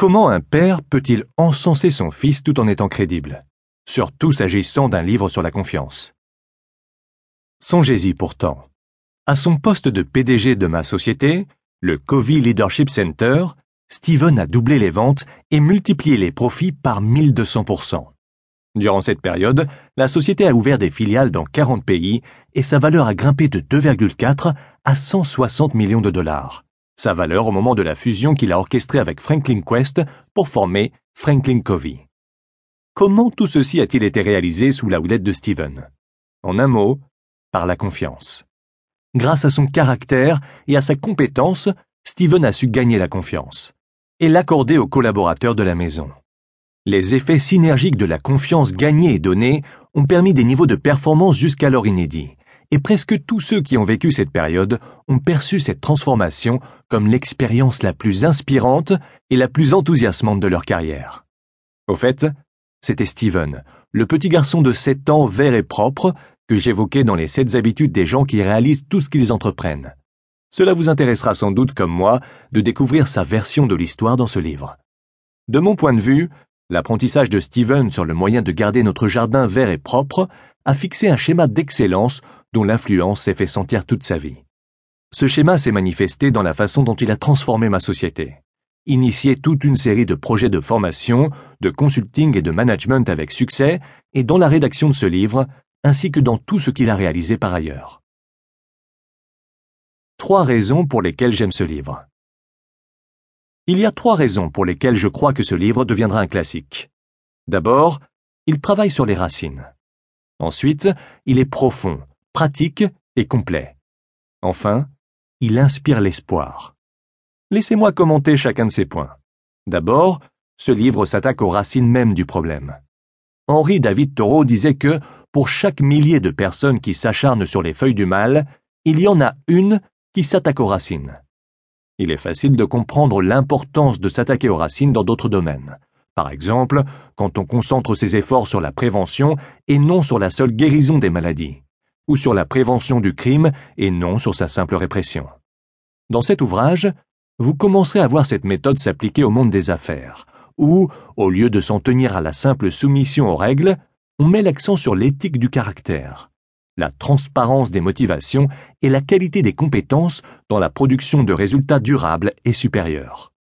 Comment un père peut-il encenser son fils tout en étant crédible, surtout s'agissant d'un livre sur la confiance? Songez-y pourtant. À son poste de PDG de ma société, le Covey Leadership Center, Steven a doublé les ventes et multiplié les profits par 1200%. Durant cette période, la société a ouvert des filiales dans 40 pays et sa valeur a grimpé de 2,4 à 160 millions de dollars. Sa valeur au moment de la fusion qu'il a orchestrée avec Franklin Quest pour former Franklin Covey. Comment tout ceci a-t-il été réalisé sous la houlette de Steven? En un mot, par la confiance. Grâce à son caractère et à sa compétence, Steven a su gagner la confiance et l'accorder aux collaborateurs de la maison. Les effets synergiques de la confiance gagnée et donnée ont permis des niveaux de performance jusqu'alors inédits, et presque tous ceux qui ont vécu cette période ont perçu cette transformation comme l'expérience la plus inspirante et la plus enthousiasmante de leur carrière. Au fait, c'était Steven, le petit garçon de 7 ans vert et propre que j'évoquais dans les 7 habitudes des gens qui réalisent tout ce qu'ils entreprennent. Cela vous intéressera sans doute comme moi de découvrir sa version de l'histoire dans ce livre. De mon point de vue, l'apprentissage de Steven sur le moyen de garder notre jardin vert et propre a fixé un schéma d'excellence dont l'influence s'est fait sentir toute sa vie. Ce schéma s'est manifesté dans la façon dont il a transformé ma société. Initié toute une série de projets de formation, de consulting et de management avec succès, et dans la rédaction de ce livre, ainsi que dans tout ce qu'il a réalisé par ailleurs. Trois raisons pour lesquelles j'aime ce livre. Il y a trois raisons pour lesquelles je crois que ce livre deviendra un classique. D'abord, il travaille sur les racines. Ensuite, il est profond, pratique et complet. Enfin, il inspire l'espoir. Laissez-moi commenter chacun de ces points. D'abord, ce livre s'attaque aux racines mêmes du problème. Henri David Thoreau disait que, pour chaque millier de personnes qui s'acharnent sur les feuilles du mal, il y en a une qui s'attaque aux racines. Il est facile de comprendre l'importance de s'attaquer aux racines dans d'autres domaines. Par exemple, quand on concentre ses efforts sur la prévention et non sur la seule guérison des maladies, ou sur la prévention du crime et non sur sa simple répression. Dans cet ouvrage, vous commencerez à voir cette méthode s'appliquer au monde des affaires, où, au lieu de s'en tenir à la simple soumission aux règles, on met l'accent sur l'éthique du caractère la transparence des motivations et la qualité des compétences dans la production de résultats durables et supérieurs.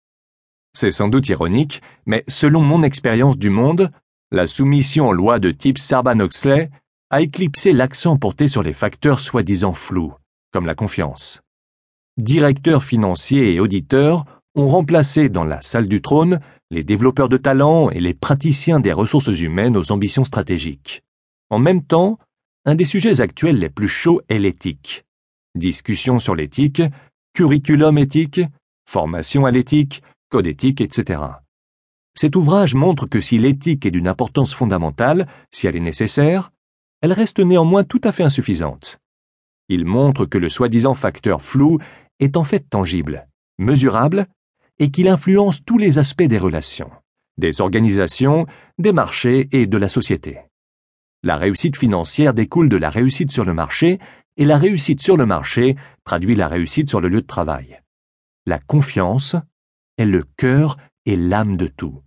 C'est sans doute ironique, mais selon mon expérience du monde, la soumission aux lois de type Sarban-Oxley a éclipsé l'accent porté sur les facteurs soi-disant flous, comme la confiance. Directeurs financiers et auditeurs ont remplacé dans la salle du trône les développeurs de talent et les praticiens des ressources humaines aux ambitions stratégiques. En même temps, un des sujets actuels les plus chauds est l'éthique. Discussion sur l'éthique, curriculum éthique, formation à l'éthique, code éthique, etc. Cet ouvrage montre que si l'éthique est d'une importance fondamentale, si elle est nécessaire, elle reste néanmoins tout à fait insuffisante. Il montre que le soi-disant facteur flou est en fait tangible, mesurable, et qu'il influence tous les aspects des relations, des organisations, des marchés et de la société. La réussite financière découle de la réussite sur le marché et la réussite sur le marché traduit la réussite sur le lieu de travail. La confiance est le cœur et l'âme de tout.